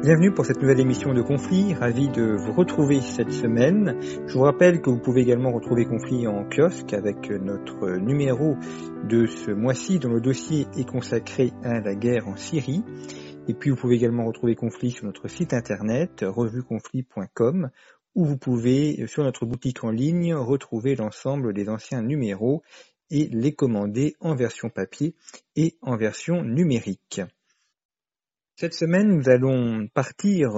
Bienvenue pour cette nouvelle émission de Conflit. Ravi de vous retrouver cette semaine. Je vous rappelle que vous pouvez également retrouver Conflit en kiosque avec notre numéro de ce mois-ci dont le dossier est consacré à la guerre en Syrie. Et puis vous pouvez également retrouver Conflit sur notre site internet revueconflit.com où vous pouvez sur notre boutique en ligne retrouver l'ensemble des anciens numéros et les commander en version papier et en version numérique. Cette semaine, nous allons partir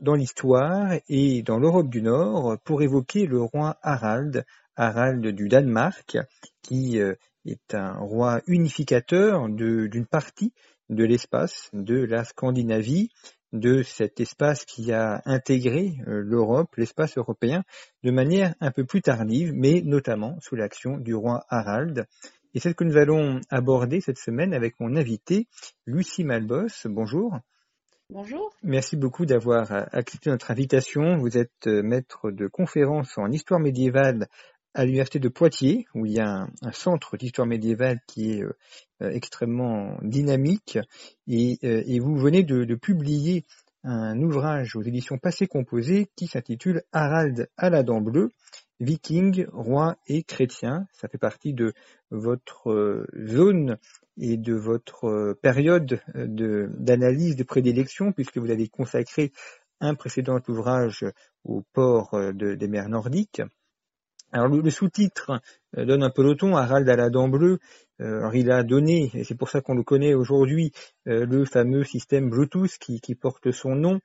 dans l'histoire et dans l'Europe du Nord pour évoquer le roi Harald, Harald du Danemark, qui est un roi unificateur d'une partie de l'espace de la Scandinavie, de cet espace qui a intégré l'Europe, l'espace européen, de manière un peu plus tardive, mais notamment sous l'action du roi Harald. Et c'est ce que nous allons aborder cette semaine avec mon invité, Lucie Malbos. Bonjour. Bonjour. Merci beaucoup d'avoir accepté notre invitation. Vous êtes maître de conférences en histoire médiévale à l'université de Poitiers, où il y a un, un centre d'histoire médiévale qui est euh, extrêmement dynamique. Et, euh, et vous venez de, de, publier un ouvrage aux éditions Passé Composé qui s'intitule Harald à la dent bleue, Viking, roi et chrétien. Ça fait partie de votre euh, zone et de votre période d'analyse de, prédilection, puisque vous avez consacré un précédent ouvrage au port de, des mers nordiques. Alors le, sous-titre donne un peu le ton, Harald à la dent bleue. alors il a donné, et c'est pour ça qu'on le connaît aujourd'hui, le fameux système Bluetooth qui porte son nom,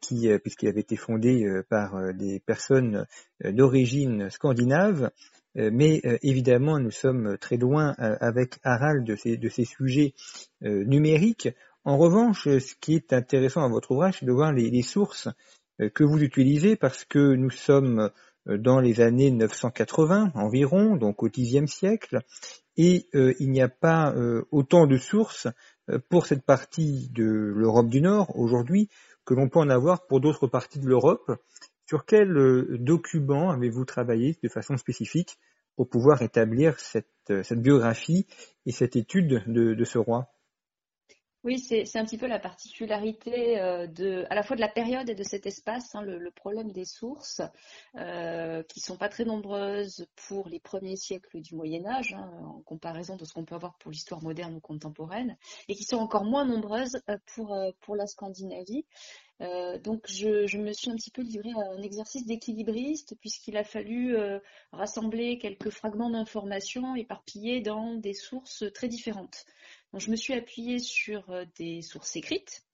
qui, puisqu'il avait été fondé par des personnes d'origine scandinave. Mais évidemment, nous sommes très loin avec Harald de ces, de ces sujets numériques. En revanche, ce qui est intéressant dans votre ouvrage, c'est de voir les, les sources que vous utilisez parce que nous sommes dans les années 980 environ, donc au Xe siècle, et euh, il n'y a pas euh, autant de sources pour cette partie de l'Europe du Nord aujourd'hui que l'on peut en avoir pour d'autres parties de l'Europe. Sur quel euh, document avez-vous travaillé de façon spécifique pour pouvoir établir cette, cette biographie et cette étude de, de ce roi? Oui, c'est un petit peu la particularité euh, à la fois de la période et de cet espace, hein, le, problème des sources, euh, qui sont pas très nombreuses pour les premiers siècles du Moyen Âge, hein, en comparaison de ce qu'on peut avoir pour l'histoire moderne ou contemporaine, et qui sont encore moins nombreuses euh, pour, euh, pour la Scandinavie. Donc je, me suis un petit peu livrée à un exercice d'équilibriste puisqu'il a fallu rassembler quelques fragments d'informations éparpillés dans des sources très différentes. Je me suis appuyée sur euh, des sources écrites,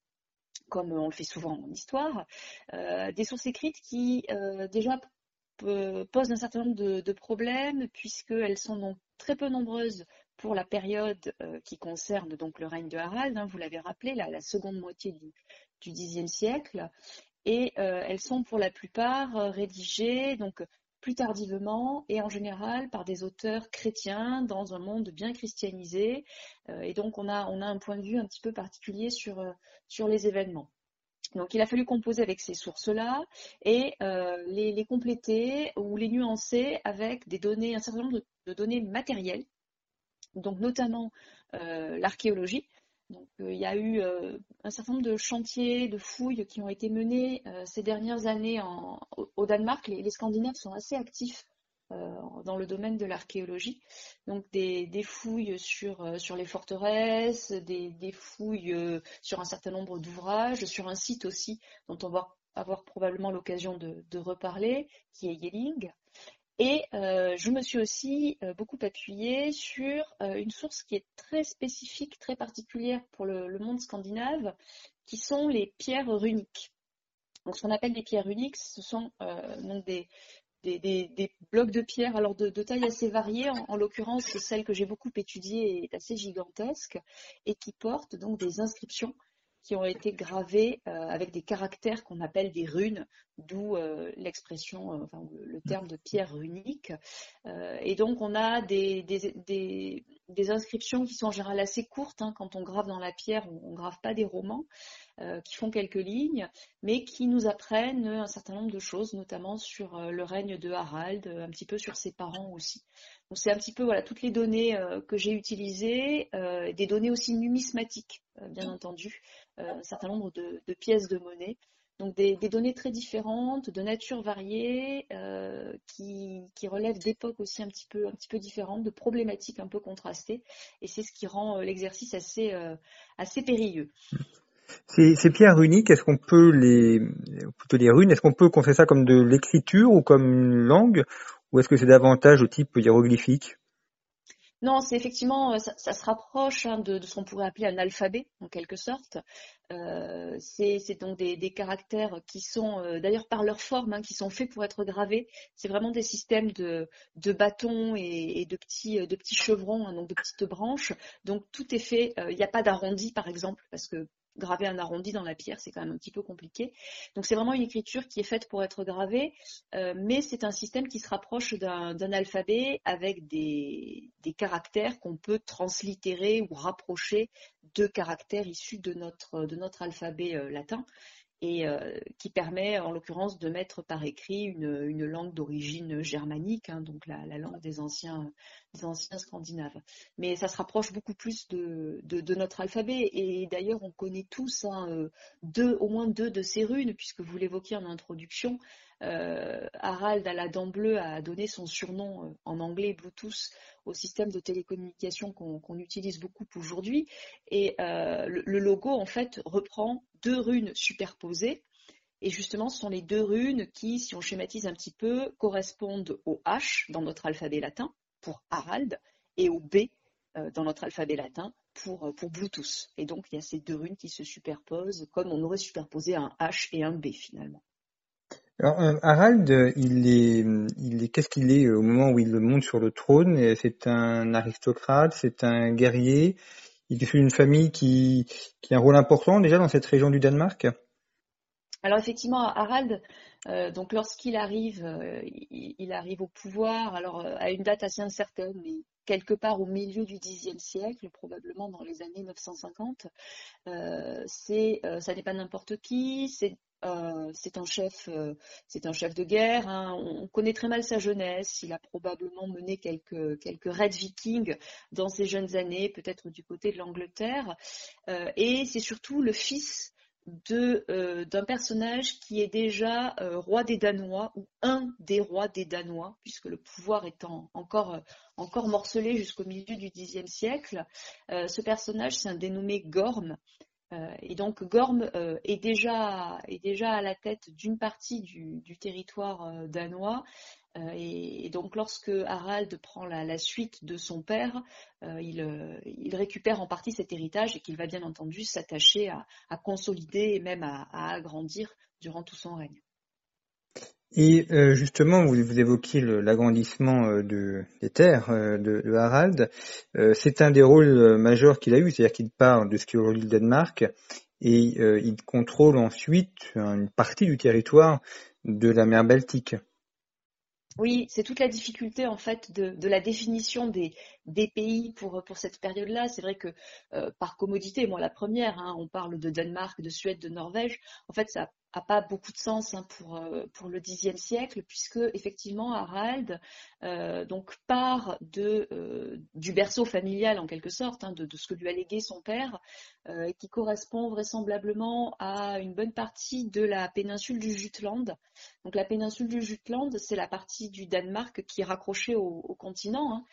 comme on le fait souvent en histoire, euh, des sources écrites qui euh, déjà posent un certain nombre de, problèmes puisqu'elles sont donc très peu nombreuses pour la période euh, qui concerne donc le règne de Harald, hein, vous l'avez rappelé, la, la, seconde moitié du, Xe siècle, et euh, elles sont pour la plupart euh, rédigées donc plus tardivement et en général par des auteurs chrétiens dans un monde bien christianisé. Euh, et donc on a, un point de vue un petit peu particulier sur, euh, sur les événements. Donc il a fallu composer avec ces sources-là et euh, les, compléter ou les nuancer avec des données, un certain nombre de, données matérielles, donc notamment l'archéologie. Donc, euh, il y a eu euh, un certain nombre de chantiers, de fouilles qui ont été menés euh, ces dernières années au, Danemark. Les, Scandinaves sont assez actifs dans le domaine de l'archéologie. Donc, des, fouilles sur, les forteresses, des, fouilles sur un certain nombre d'ouvrages, sur un site aussi dont on va avoir probablement l'occasion de, reparler, qui est Yelling. Et euh, je me suis aussi euh, beaucoup appuyée sur euh, une source qui est très spécifique, très particulière pour le, monde scandinave, qui sont les pierres runiques. Donc, ce qu'on appelle les pierres runiques, ce sont donc des, blocs de pierre, alors de, taille assez variée. En, l'occurrence, celle que j'ai beaucoup étudiée est assez gigantesque et qui porte donc des inscriptions qui ont été gravées euh, avec des caractères qu'on appelle des runes, d'où euh, l'expression, euh, enfin, le, terme de pierre runique. et donc on a des, des, inscriptions qui sont en général assez courtes. Hein. Quand on grave dans la pierre, on ne grave pas des romans. Euh, qui font quelques lignes, mais qui nous apprennent un certain nombre de choses, notamment sur euh, le règne de Harald, un petit peu sur ses parents aussi. Donc c'est un petit peu voilà toutes les données euh, que j'ai utilisées, des données aussi numismatiques, bien entendu, un certain nombre de, pièces de monnaie. Donc des, données très différentes, de nature variée, qui, relèvent d'époques aussi un petit peu un peu différentes, de problématiques un peu contrastées, et c'est ce qui rend l'exercice assez assez périlleux. Ces, pierres runiques, est-ce qu'on peut les, plutôt les runes, est-ce qu'on peut considérer ça comme de l'écriture ou comme une langue, ou est-ce que c'est davantage au type hiéroglyphique? Non, c'est effectivement, ça, se rapproche hein, de, ce qu'on pourrait appeler un alphabet, en quelque sorte. Euh, c'est donc des, caractères qui sont, euh, d'ailleurs par leur forme, hein, qui sont faits pour être gravés. C'est vraiment des systèmes de, bâtons et, de, petits, chevrons, hein, donc de petites branches. Donc tout est fait, euh, il n'y a pas d'arrondi par exemple, parce que graver un arrondi dans la pierre, c'est quand même un petit peu compliqué. Donc c'est vraiment une écriture qui est faite pour être gravée, euh, mais c'est un système qui se rapproche d'un alphabet avec des, caractères qu'on peut translittérer ou rapprocher de caractères issus de notre, alphabet euh, latin et euh, qui permet en l'occurrence de mettre par écrit une, langue d'origine germanique, hein, donc la, langue des anciens, des anciens scandinaves. Mais ça se rapproche beaucoup plus de, de, notre alphabet et d'ailleurs on connaît tous hein, euh, deux, au moins deux de ces runes, puisque vous l'évoquiez en introduction. Euh, Harald à la dent bleue a donné son surnom euh, en anglais Bluetooth au système de télécommunication qu'on utilise beaucoup aujourd'hui. Et euh, le, logo, en fait, reprend deux runes superposées. Et justement, ce sont les deux runes qui, si on schématise un petit peu, correspondent au H dans notre alphabet latin pour Harald et au B dans notre alphabet latin pour, pour Bluetooth. Et donc, il y a ces deux runes qui se superposent comme on aurait superposé un H et un B finalement. Alors, euh, Harald, il est, qu'est-ce qu'il est euh, au moment où il monte sur le trône? C'est un aristocrate, c'est un guerrier. Il est d'une famille qui, qui a un rôle important déjà dans cette région du Danemark? Alors effectivement, Harald, euh, donc lorsqu'il arrive, il, arrive au pouvoir, alors à une date assez incertaine, mais quelque part au milieu du Xe siècle, probablement dans les années 950. c'est, ça n'est pas n'importe qui, c'est euh, c'est un chef, euh, c'est un chef de guerre. Hein. On, connaît très mal sa jeunesse. Il a probablement mené quelques raids vikings dans ses jeunes années, peut-être du côté de l'Angleterre. Euh, et c'est surtout le fils d'un personnage qui est déjà roi des Danois ou un des rois des Danois, puisque le pouvoir étant encore encore morcelé jusqu'au milieu du Xe siècle. ce personnage, c'est un dénommé Gorm, et donc Gorm euh, est, déjà, est déjà à la tête d'une partie du, territoire euh, danois. Et, donc lorsque Harald prend la, suite de son père, il, récupère en partie cet héritage et qu'il va bien entendu s'attacher à, consolider et même à agrandir durant tout son règne. Et euh, justement, vous, évoquiez l'agrandissement euh, de, des terres euh, de, de, Harald. c'est un des rôles majeurs qu'il a eu, c'est-à-dire qu'il part de ce qui est aujourd'hui le Danemark et il contrôle ensuite une partie du territoire de la mer Baltique. Oui, c'est toute la difficulté en fait de, la définition des, des pays pour, pour cette période-là. C'est vrai que par commodité, moi la première, hein, on parle de Danemark, de Suède, de Norvège. En fait, ça a pas beaucoup de sens hein, pour, euh, pour le Xe siècle, puisque effectivement Harald euh, donc part de, euh, du berceau familial en quelque sorte, hein, de, ce que lui a légué son père, qui correspond vraisemblablement à une bonne partie de la péninsule du Jutland. Donc la péninsule du Jutland, c'est la partie du Danemark qui est raccrochée au, continent, hein,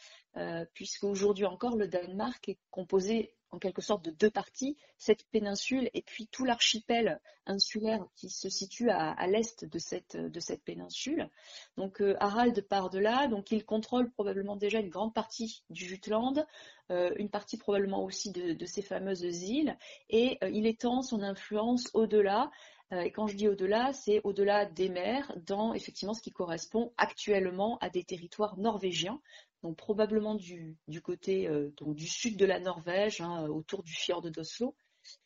puisque aujourd'hui encore le Danemark est composé en quelque sorte de deux parties, cette péninsule et puis tout l'archipel insulaire qui se situe à, l'est de cette, de cette, péninsule. Donc euh, Harald part de là, donc il contrôle probablement déjà une grande partie du Jutland, euh, une partie probablement aussi de, ces fameuses îles, et euh, il étend son influence au-delà. Et quand je dis au-delà, c'est au-delà des mers, dans effectivement ce qui correspond actuellement à des territoires norvégiens, donc probablement du, côté donc du sud de la Norvège, hein, autour du fjord d'Oslo,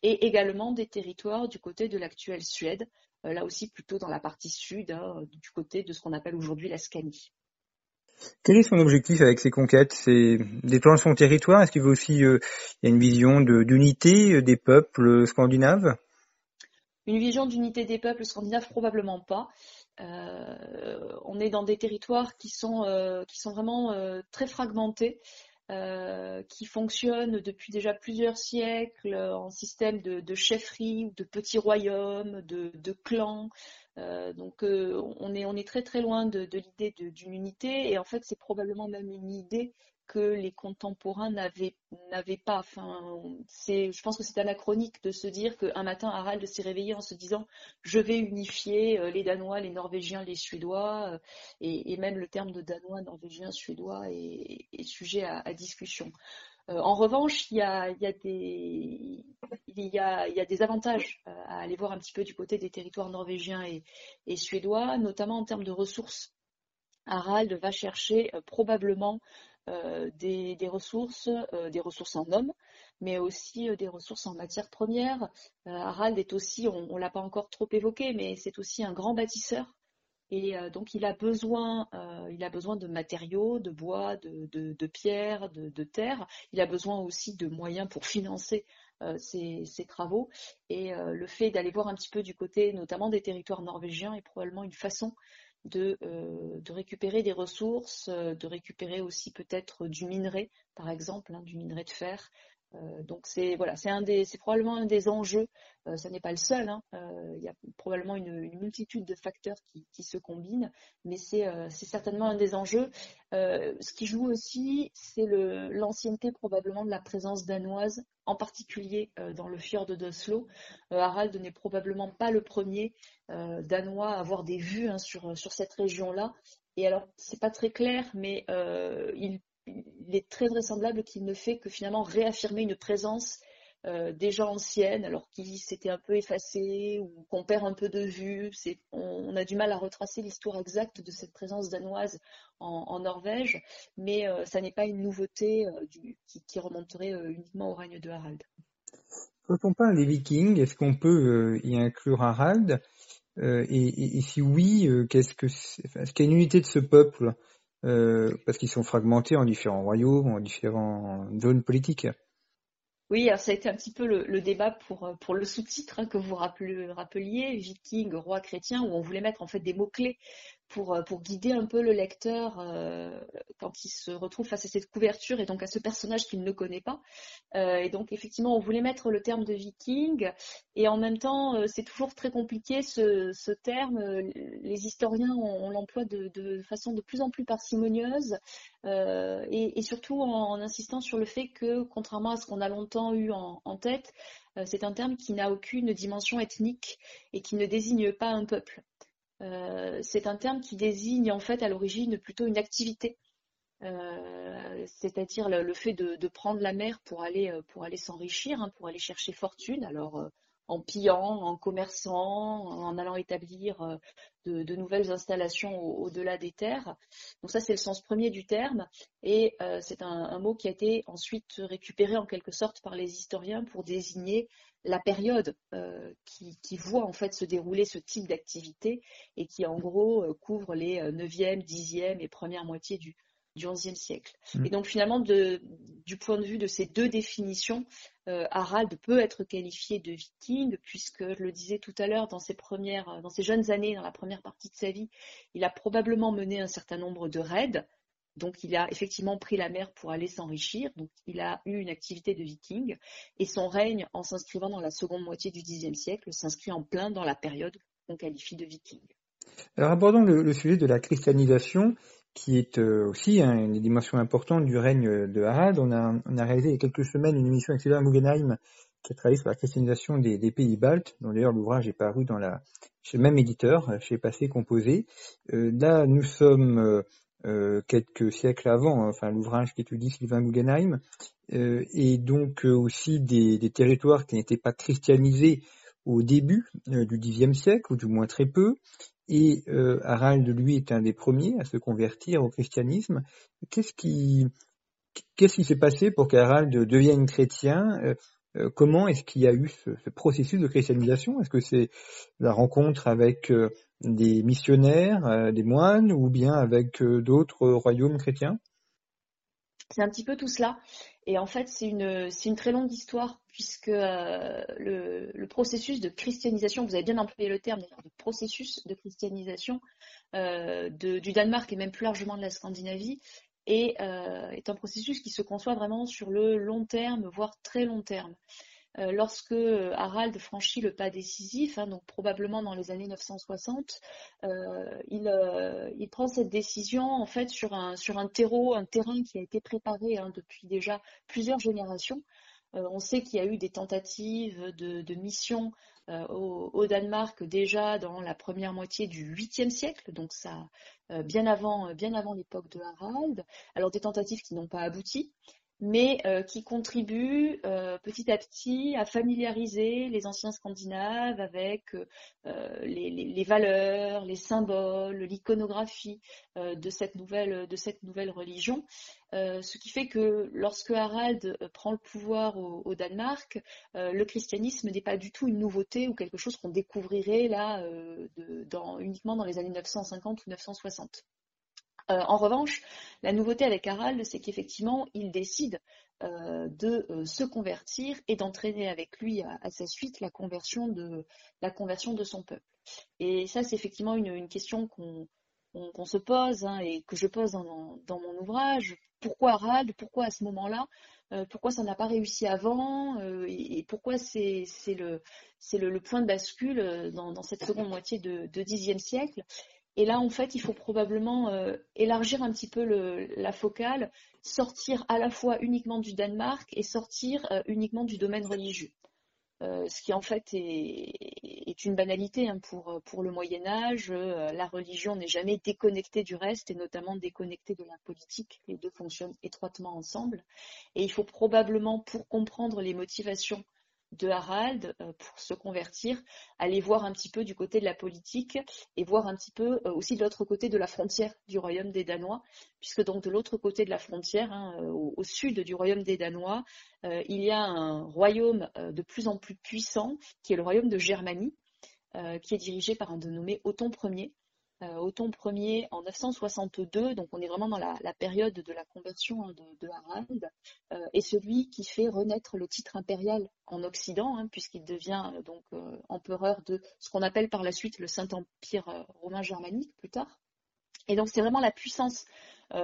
et également des territoires du côté de l'actuelle Suède, là aussi plutôt dans la partie sud, hein, du côté de ce qu'on appelle aujourd'hui la Scanie. Quel est son objectif avec ces conquêtes? C'est d'étendre son territoire? Est-ce qu'il veut aussi euh, y a une vision d'unité euh, des peuples scandinaves? Une vision d'unité des peuples scandinaves probablement pas. Euh, on est dans des territoires qui sont, qui sont vraiment très fragmentés. qui fonctionnent depuis déjà plusieurs siècles en système de, de chefferie, de petits royaumes, de, clans, euh, donc euh, on, est, on est très très loin de, l'idée d'une unité et en fait c'est probablement même une idée que les contemporains n'avaient pas. Enfin, je pense que c'est anachronique de se dire qu'un matin Harald s'est réveillé en se disant je vais unifier euh, les Danois, les Norvégiens, les Suédois et, même le terme de Danois, Norvégiens, Suédois est, sujet à discussion. Euh, en revanche, il y a, des, avantages euh, à aller voir un petit peu du côté des territoires norvégiens et, suédois, notamment en termes de ressources. Harald va chercher euh, probablement des, ressources, des ressources en hommes, mais aussi des ressources en matières premières. Harald est aussi, on ne l'a pas encore trop évoqué, mais c'est aussi un grand bâtisseur. Et euh, donc il a besoin, euh, il a besoin de matériaux, de bois, de, de, pierres, de, terre. Il a besoin aussi de moyens pour financer euh, ses, travaux. Et le fait d'aller voir un petit peu du côté, notamment des territoires norvégiens, est probablement une façon de, de récupérer des ressources, de récupérer aussi peut-être du minerai, par exemple, hein, du minerai de fer, euh, donc c'est voilà, c'est probablement un des enjeux. Euh, ce n'est pas le seul. Hein. Euh, il y a probablement une, multitude de facteurs qui, se combinent, mais c'est, certainement un des enjeux. ce qui joue aussi, c'est l'ancienneté probablement de la présence danoise, en particulier dans le fjord d'Oslo. Harald n'est probablement pas le premier danois à avoir des vues hein, sur, sur cette région-là. Et alors, c'est pas très clair, mais il il est très vraisemblable qu'il ne fait que finalement réaffirmer une présence euh, déjà ancienne, alors qui s'était un peu effacée ou qu'on perd un peu de vue. On, a du mal à retracer l'histoire exacte de cette présence danoise en, Norvège, mais euh, ça n'est pas une nouveauté euh, qui, remonterait uniquement au règne de Harald. Quand on parle des Vikings, est-ce qu'on peut y inclure Harald? Et, si oui, qu'est-ce que est-ce qu'il y a une unité de ce peuple? Euh, parce qu'ils sont fragmentés en différents royaumes, en différentes zones politiques. Oui, ça a été un petit peu le, débat pour, pour le sous-titre hein, que vous rappeliez, Viking, roi chrétien, où on voulait mettre en fait des mots-clés pour, pour guider un peu le lecteur euh, quand il se retrouve face à cette couverture et donc à ce personnage qu'il ne connaît pas. Euh, et donc effectivement, on voulait mettre le terme de viking et en même temps, euh, c'est toujours très compliqué ce, terme. Les historiens, on, l'emploie de, façon de plus en plus parcimonieuse et, surtout en, insistant sur le fait que, contrairement à ce qu'on a longtemps eu en tête, c'est un terme qui n'a aucune dimension ethnique et qui ne désigne pas un peuple. Euh, c'est un terme qui désigne en fait à l'origine plutôt une activité, euh, c'est-à-dire le, fait de, prendre la mer pour aller, euh, pour aller s'enrichir, hein, pour aller chercher fortune. Alors en pillant, en commerçant, en allant établir de, nouvelles installations au-delà des terres. Donc ça, c'est le sens premier du terme. Et c'est un, mot qui a été ensuite récupéré en quelque sorte par les historiens pour désigner la période euh, qui, voit en fait se dérouler ce type d'activité et qui en gros euh, couvre les 9e, euh, 10e et première moitié du, du 11e siècle. Mm. Et donc finalement, du point de vue de ces deux définitions, Harald peut être qualifié de viking, puisque je le disais tout à l'heure, dans ses premières, dans ses jeunes années, dans la première partie de sa vie, il a probablement mené un certain nombre de raids, donc il a effectivement pris la mer pour aller s'enrichir, donc il a eu une activité de viking, et son règne, en s'inscrivant dans la seconde moitié du Xe siècle, s'inscrit en plein dans la période qu'on qualifie de viking. Alors abordons le, sujet de la christianisation, qui est euh, aussi hein, une dimension importante du règne de Harald. On a, réalisé il y a quelques semaines une émission avec Sylvain Guggenheim qui a travaillé sur la christianisation des, pays baltes, dont d'ailleurs l'ouvrage est paru dans chez le même éditeur, chez Passé Composé. Euh, là, nous sommes euh, quelques siècles avant, hein, enfin l'ouvrage qu'étudie Sylvain Guggenheim, euh, et donc euh, aussi des, territoires qui n'étaient pas christianisés au début du Xe siècle, ou du moins très peu, et Harald, lui, est un des premiers à se convertir au christianisme. Qu'est-ce qui s'est passé pour qu'Harald devienne chrétien Comment est-ce qu'il y a eu ce, processus de christianisation? Est-ce que c'est la rencontre avec des missionnaires, des moines, ou bien avec d'autres royaumes chrétiens? C'est un petit peu tout cela. Et en fait, c'est une, très longue histoire, puisque euh, le, processus de christianisation, vous avez bien employé le terme, de processus de christianisation euh, du Danemark et même plus largement de la Scandinavie, euh, est un processus qui se conçoit vraiment sur le long terme, voire très long terme. Euh, lorsque euh, Harald franchit le pas décisif, hein, donc probablement dans les années 960, euh, il, prend cette décision en fait sur un, terreau, un terrain qui a été préparé hein, depuis déjà plusieurs générations. on sait qu'il y a eu des tentatives de, mission au, Danemark déjà dans la première moitié du 8e siècle, donc ça bien avant l'époque de Harald. Alors des tentatives qui n'ont pas abouti mais euh, qui contribue euh, petit à petit à familiariser les anciens Scandinaves avec euh, les, valeurs, les symboles, l'iconographie de, cette nouvelle, de cette nouvelle religion. ce qui fait que lorsque Harald prend le pouvoir au, Danemark, le christianisme n'est pas du tout une nouveauté ou quelque chose qu'on découvrirait là uniquement dans les années 950 ou 960. Euh, en revanche, la nouveauté avec Harald, c'est qu'effectivement, il décide euh, de euh, se convertir et d'entraîner avec lui à, sa suite la conversion de, la conversion de son peuple. Et ça, c'est effectivement une, question qu'on se pose hein, et que je pose dans, mon ouvrage. Pourquoi Harald? Pourquoi à ce moment-là? Pourquoi ça n'a pas réussi avant? Et, pourquoi c'est le, point de bascule dans, cette seconde moitié de, de Xe siècle? Et là, en fait, il faut probablement euh, élargir un petit peu la focale, sortir à la fois uniquement du Danemark et sortir euh, uniquement du domaine religieux. Euh, ce qui en fait est, une banalité hein, pour, pour, le Moyen Âge. la religion n'est jamais déconnectée du reste et notamment déconnectée de la politique. Les deux fonctionnent étroitement ensemble. Et il faut probablement, pour comprendre les motivations de Harald euh, pour se convertir, aller voir un petit peu du côté de la politique et voir un petit peu euh, aussi de l'autre côté de la frontière du royaume des Danois, puisque donc de l'autre côté de la frontière, hein, euh, au, sud du royaume des Danois, il y a un royaume de plus en plus puissant qui est le royaume de Germanie, qui est dirigé par un dénommé Othon Ier, Othon Ier en 962, donc on est vraiment dans la, période de la conversion hein, de, Harald, euh, est celui qui fait renaître le titre impérial en Occident, hein, puisqu'il devient euh, donc empereur de ce qu'on appelle par la suite le Saint-Empire romain germanique plus tard. Et donc c'est vraiment la puissance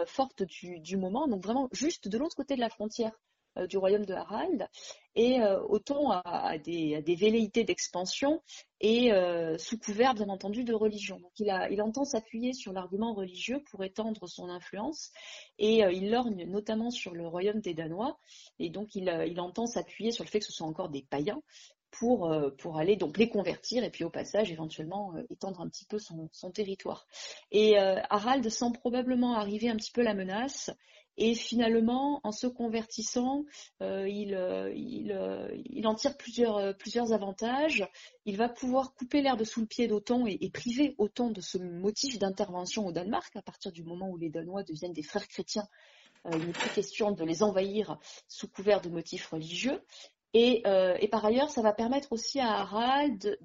forte du, moment, donc vraiment juste de l'autre côté de la frontière euh, du royaume de Harald. Et euh, Othon a, des, velléités d'expansion et euh, sous couvert, bien entendu, de religion. Il, a, il entend s'appuyer sur l'argument religieux pour étendre son influence et il lorgne notamment sur le royaume des Danois. Et donc il, il entend s'appuyer sur le fait que ce sont encore des païens pour, pour, aller donc les convertir et puis au passage éventuellement étendre un petit peu son territoire. Et Harald sent probablement arriver un petit peu la menace et finalement, en se convertissant, euh, il, euh, euh, il, en tire plusieurs, avantages. Il va pouvoir couper l'air de sous le pied d'Othon et, priver Othon de ce motif d'intervention au Danemark à partir du moment où les Danois deviennent des frères chrétiens. il n'est plus question de les envahir sous couvert de motifs religieux. Et, par ailleurs, ça va permettre aussi à Harald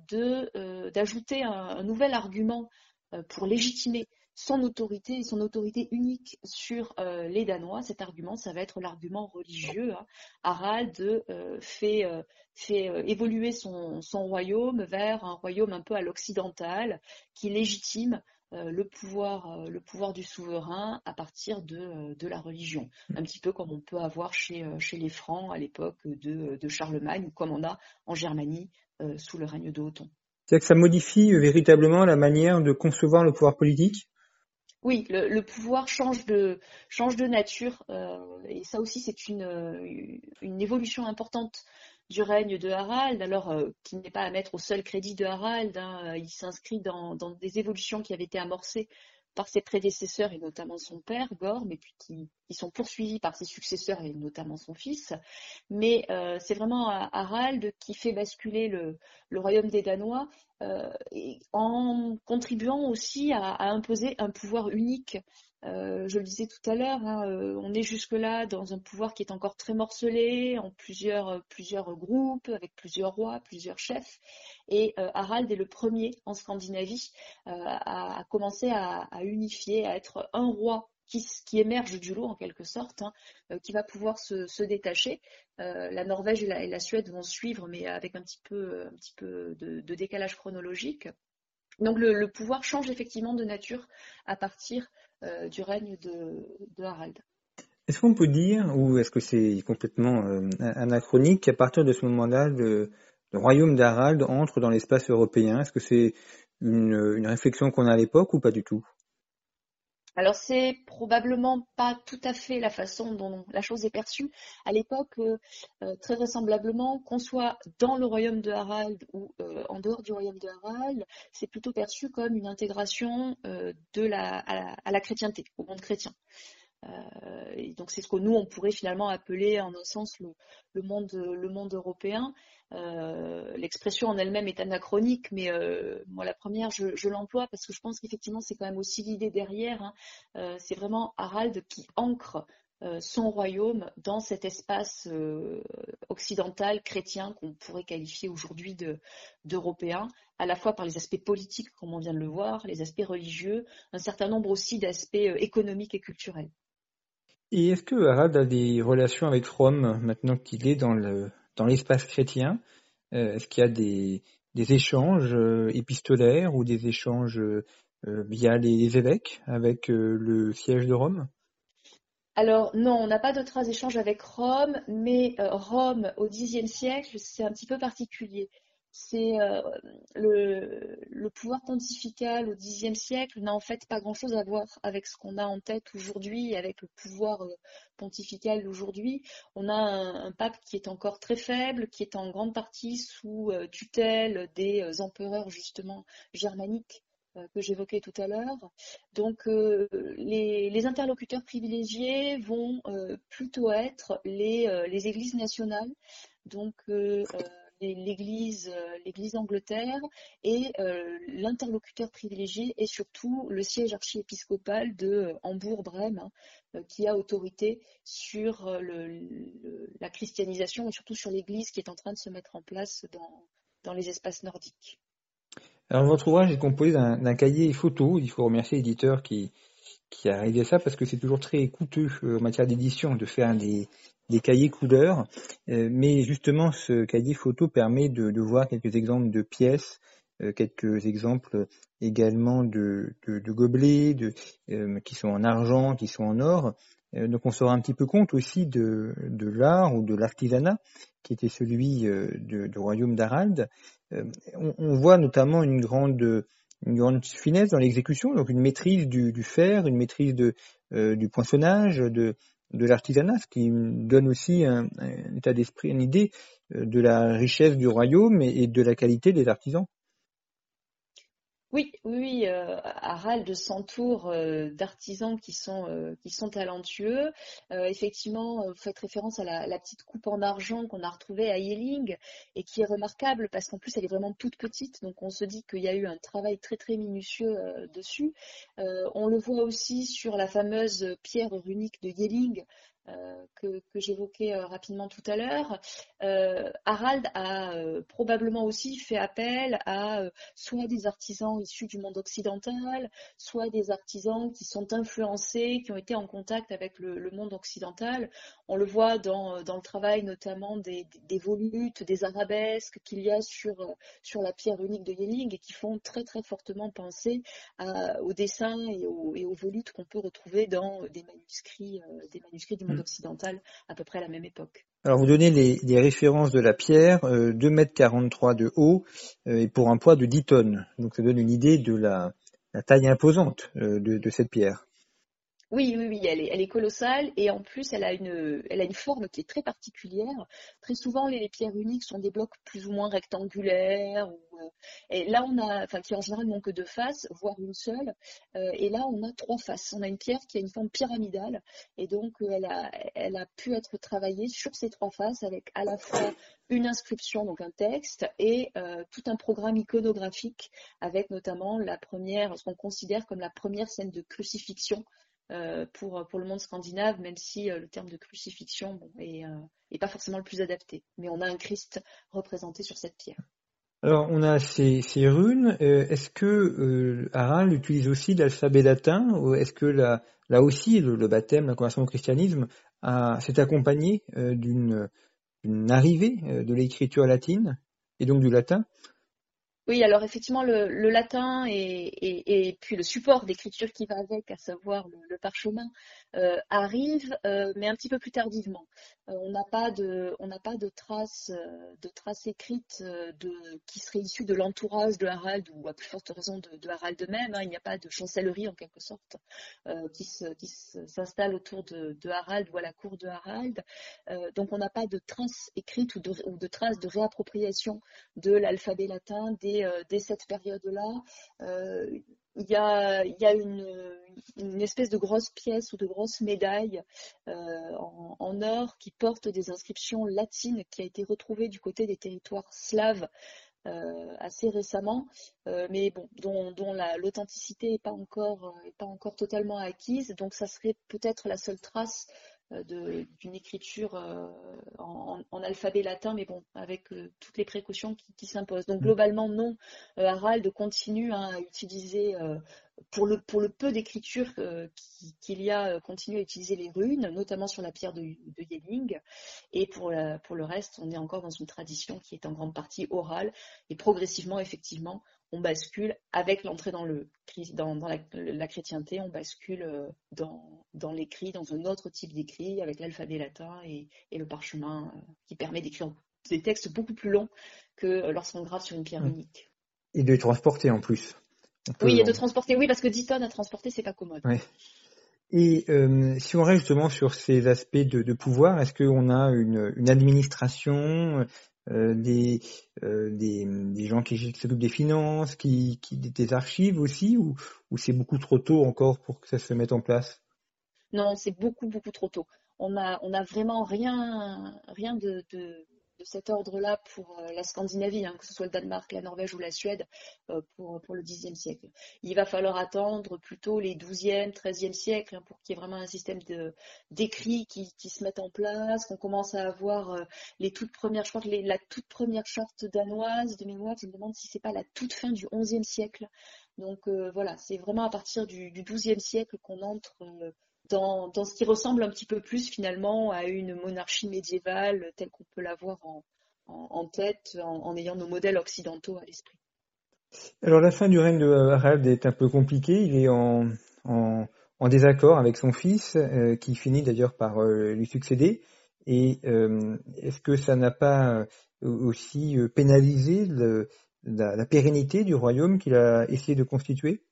d'ajouter un, nouvel argument pour légitimer son autorité, son autorité unique sur euh, les Danois. Cet argument, ça va être l'argument religieux. Hein. Harald euh, fait, euh, évoluer son, royaume vers un royaume un peu à l'occidental qui légitime le, pouvoir, le pouvoir du souverain à partir de, la religion. Un petit peu comme on peut avoir chez, les Francs à l'époque de, Charlemagne ou comme on a en Germanie sous le règne de. C'est-à-dire que ça modifie véritablement la manière de concevoir le pouvoir politique? Oui, le, pouvoir change de, nature euh, et ça aussi c'est une, une, évolution importante du règne de Harald, alors euh, qui n'est pas à mettre au seul crédit de Harald, hein, il s'inscrit dans, des évolutions qui avaient été amorcées par ses prédécesseurs et notamment son père, Gorm, et puis qui, sont poursuivis par ses successeurs et notamment son fils. Mais euh, c'est vraiment Harald qui fait basculer le, royaume des Danois euh, en contribuant aussi à, imposer un pouvoir unique euh, je le disais tout à l'heure, hein, euh, on est jusque-là dans un pouvoir qui est encore très morcelé, en plusieurs, euh, groupes, avec plusieurs rois, plusieurs chefs. Et Harald est le premier en Scandinavie à, commencer à, unifier, à être un roi qui, émerge du lot en quelque sorte, hein, qui va pouvoir se, détacher. la Norvège et la, Suède vont suivre, mais avec un petit peu, un petit peu de, décalage chronologique. Donc le, pouvoir change effectivement de nature à partir euh, du règne de, Harald. Est-ce qu'on peut dire, ou est-ce que c'est complètement euh, anachronique, qu'à partir de ce moment-là, le, royaume d'Harald entre dans l'espace européen? Est-ce que c'est une, réflexion qu'on a à l'époque ou pas du tout? Alors c'est probablement pas tout à fait la façon dont la chose est perçue. À l'époque, euh, très vraisemblablement, qu'on soit dans le royaume de Harald ou en dehors du royaume de Harald, c'est plutôt perçu comme une intégration de la, à, la, chrétienté, au monde chrétien. Et donc c'est ce que nous on pourrait finalement appeler en un sens le, monde, européen. L'expression en elle-même est anachronique, mais moi la première je, l'emploie parce que je pense qu'effectivement c'est quand même aussi l'idée derrière. Hein. c'est vraiment Harald qui ancre euh, son royaume dans cet espace euh, occidental chrétien qu'on pourrait qualifier aujourd'hui d'européen, à la fois par les aspects politiques, comme on vient de le voir, les aspects religieux, un certain nombre aussi d'aspects euh, économiques et culturels. Et est-ce que Harald a des relations avec Rome maintenant qu'il est dans l'espace chrétien? Est-ce qu'il y a des, échanges épistolaires ou des échanges via les évêques avec le siège de Rome? Alors non, on n'a pas de traces d'échange avec Rome, mais euh, Rome au Xe siècle, c'est un petit peu particulier. C'est euh, le, pouvoir pontifical au Xe siècle n'a en fait pas grand-chose à voir avec ce qu'on a en tête aujourd'hui, avec le pouvoir euh, pontifical d'aujourd'hui. On a un, pape qui est encore très faible, qui est en grande partie sous tutelle des empereurs justement germaniques euh, que j'évoquais tout à l'heure. Donc euh, les, interlocuteurs privilégiés vont euh, plutôt être les, églises nationales, donc l'église l'église d'Angleterre et l'interlocuteur privilégié est surtout le siège archiépiscopal de Hambourg-Brême hein, qui a autorité sur la christianisation et surtout sur l'église qui est en train de se mettre en place dans les espaces nordiques. Alors votre ouvrage est composé d'un cahier photo. Il faut remercier l'éditeur qui, qui a réalisé ça parce que c'est toujours très coûteux euh, en matière d'édition de faire des, des cahiers couleurs. Euh, mais justement, ce cahier photo permet de, de voir quelques exemples de pièces, euh, quelques exemples également de, de, de gobelets de, qui sont en argent, qui sont en or. donc on se rend un petit peu compte aussi de, de l'art ou de l'artisanat qui était celui du royaume d'Harald. Euh, on, voit notamment une grande, une grande finesse dans l'exécution, donc une maîtrise du, fer, une maîtrise de, euh, du poinçonnage, de, de l'artisanat, ce qui donne aussi un, état d'esprit, une idée euh, de la richesse du royaume et de la qualité des artisans. Oui, oui, euh, Harald s'entoure euh, d'artisans qui sont euh, qui sont talentueux. effectivement, vous faites référence à la, petite coupe en argent qu'on a retrouvée à Yelling et qui est remarquable parce qu'en plus elle est vraiment toute petite, donc on se dit qu'il y a eu un travail très très minutieux dessus. on le voit aussi sur la fameuse pierre runique de Yelling euh, que, j'évoquais euh, rapidement tout à l'heure, euh, Harald a probablement aussi fait appel à soit des artisans issus du monde occidental, soit des artisans qui sont influencés, qui ont été en contact avec le, monde occidental. On le voit dans, le travail notamment des, volutes, des arabesques qu'il y a sur, sur la pierre unique de Yelling et qui font très très fortement penser aux dessins et aux, volutes qu'on peut retrouver dans des manuscrits, des manuscrits du monde occidentale à peu près à la même époque. Alors vous donnez les, références de la pierre, euh, 2 mètres 43 de haut euh, et pour un poids de 10 tonnes. Donc ça donne une idée de la, taille imposante euh, de, cette pierre. Oui, oui, oui, elle est, colossale et en plus elle a une, forme qui est très particulière. Très souvent, les, pierres uniques sont des blocs plus ou moins rectangulaires. Euh, et là, on a, enfin, qui en général n'ont que deux faces, voire une seule. Euh, et là, on a trois faces. On a une pierre qui a une forme pyramidale et donc euh, elle a, elle a pu être travaillée sur ces trois faces avec à la fois une inscription, donc un texte, et tout un programme iconographique avec notamment la première, ce qu'on considère comme la première scène de crucifixion pour, pour le monde scandinave, même si euh, le terme de crucifixion bon, est, euh, pas forcément le plus adapté. Mais on a un Christ représenté sur cette pierre. Alors, on a ces, runes. Est-ce que Harald utilise aussi l'alphabet latin est-ce que là, là aussi le, baptême, la conversion au christianisme s'est accompagné d'une arrivée de l'écriture latine et donc du latin? Oui, alors effectivement, le, latin et, puis le support d'écriture qui va avec, à savoir le, parchemin, euh, arrive, euh, mais un petit peu plus tardivement. Euh, on n'a pas de, de traces, de écrites de, qui seraient issues de l'entourage de Harald ou à plus forte raison de, Harald même. Hein. Il n'y a pas de chancellerie en quelque sorte qui, s'installe autour de, Harald ou à la cour de Harald. donc on n'a pas de traces écrites ou de, de traces de réappropriation de l'alphabet latin dès, cette période-là. Euh, il y a, une, espèce de grosse pièce ou de grosse médaille euh, en, or qui porte des inscriptions latines qui a été retrouvée du côté des territoires slaves assez récemment, mais bon, dont, l'authenticité n'est pas encore, pas encore totalement acquise. Donc, ça serait peut-être la seule trace euh, d'une écriture euh, en, alphabet latin, mais bon, avec euh, toutes les précautions qui, s'imposent. Donc mm. globalement, non, Harald continue hein, à utiliser, pour, le, pour le peu d'écriture qu'il y a, continue à utiliser les runes, notamment sur la pierre de, de Yelling. Et pour, pour le reste, on est encore dans une tradition qui est en grande partie orale. Et progressivement, effectivement, on bascule avec l'entrée dans, le, dans, la, chrétienté, on bascule euh, dans, l'écrit, dans un autre type d'écrit, avec l'alphabet latin et, le parchemin, euh, qui permet d'écrire des textes beaucoup plus longs que euh, lorsqu'on grave sur une pierre mmh. unique. Et de les transporter en plus. Oui, et de transporter, oui, parce que 10 tonnes à transporter, c'est pas commode. Et si on reste justement sur ces aspects de, pouvoir, est-ce qu'on a une administration euh, des, euh, des, des, gens qui s'occupent des finances, qui, qui, des archives aussi, ou, ou c'est beaucoup trop tôt encore pour que ça se mette en place? Non, c'est beaucoup, beaucoup trop tôt. On a, on a vraiment rien, rien de de cet ordre-là pour euh, la Scandinavie, hein, que ce soit le Danemark, la Norvège ou la Suède, euh, pour, pour le Xe siècle. Il va falloir attendre plutôt les XIIe, XIIIe siècles hein, pour qu'il y ait vraiment un système d'écrit qui, qui, se mette en place, qu'on commence à avoir euh, les toutes premières, je crois que la toute première charte danoise de mémoire, je me demande si c'est pas la toute fin du XIe siècle. Donc voilà, c'est vraiment à partir du XIIe siècle qu'on entre dans, ce qui ressemble un petit peu plus finalement à une monarchie médiévale telle qu'on peut l'avoir en, tête en, ayant nos modèles occidentaux à l'esprit. Alors la fin du règne de Harald est un peu compliquée. Il est en, désaccord avec son fils, euh, qui finit d'ailleurs par euh, lui succéder. Et euh, est-ce que ça n'a pas aussi pénalisé la, pérennité du royaume qu'il a essayé de constituer?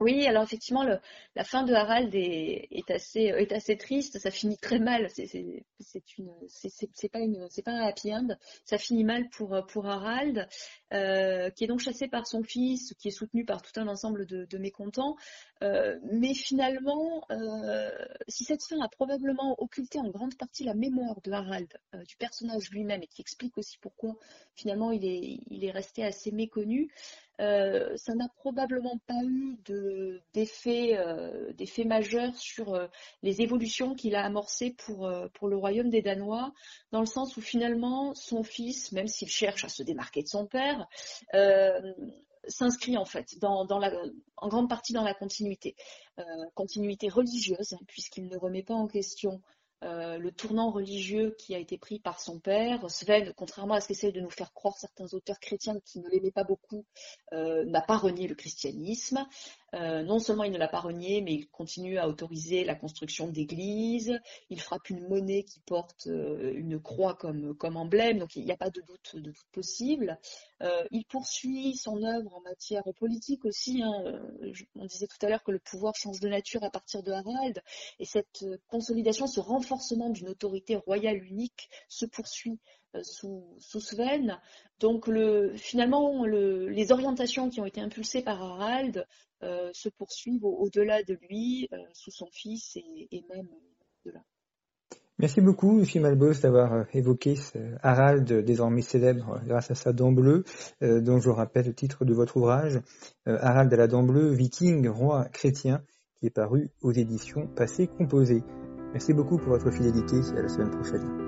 Oui, alors effectivement, le, la fin de Harald est, est, assez, est assez triste. Ça finit très mal. C'est une, c'est pas une, c'est pas un happy end. Ça finit mal pour pour Harald, euh, qui est donc chassé par son fils, qui est soutenu par tout un ensemble de, de mécontents. Euh, mais finalement, euh, si cette fin a probablement occulté en grande partie la mémoire de Harald, euh, du personnage lui-même, et qui explique aussi pourquoi finalement il est, il est resté assez méconnu. Euh, ça n'a probablement pas eu d'effet euh, majeur sur euh, les évolutions qu'il a amorcées pour, le royaume des Danois, dans le sens où finalement son fils, même s'il cherche à se démarquer de son père, s'inscrit en fait en grande partie dans la continuité, continuité religieuse, hein, puisqu'il ne remet pas en question euh, le tournant religieux qui a été pris par son père. Sven, contrairement à ce qu'essayent de nous faire croire certains auteurs chrétiens qui ne l'aimaient pas beaucoup, euh, n'a pas renié le christianisme. Euh, non seulement il ne l'a pas renié, mais il continue à autoriser la construction d'églises. Il frappe une monnaie qui porte euh, une croix comme, comme emblème, donc il n'y a pas de doute, de doute possible. Euh, il poursuit son œuvre en matière politique aussi. Hein. On disait tout à l'heure que le pouvoir change de nature à partir de Harald, et cette consolidation, ce renforcement d'une autorité royale unique se poursuit sous, sous Sven. Donc le, finalement, le, les orientations qui ont été impulsées par Harald se poursuivent au-delà de lui, euh, sous son fils et, et même au-delà. Merci beaucoup, Lucie Malbos, d'avoir euh, évoqué ce Harald, désormais célèbre grâce à sa dent bleue, euh, dont je rappelle le titre de votre ouvrage, euh, Harald à la dent bleue, viking, roi chrétien, qui est paru aux éditions Passé Composé. Merci beaucoup pour votre fidélité, à la semaine prochaine.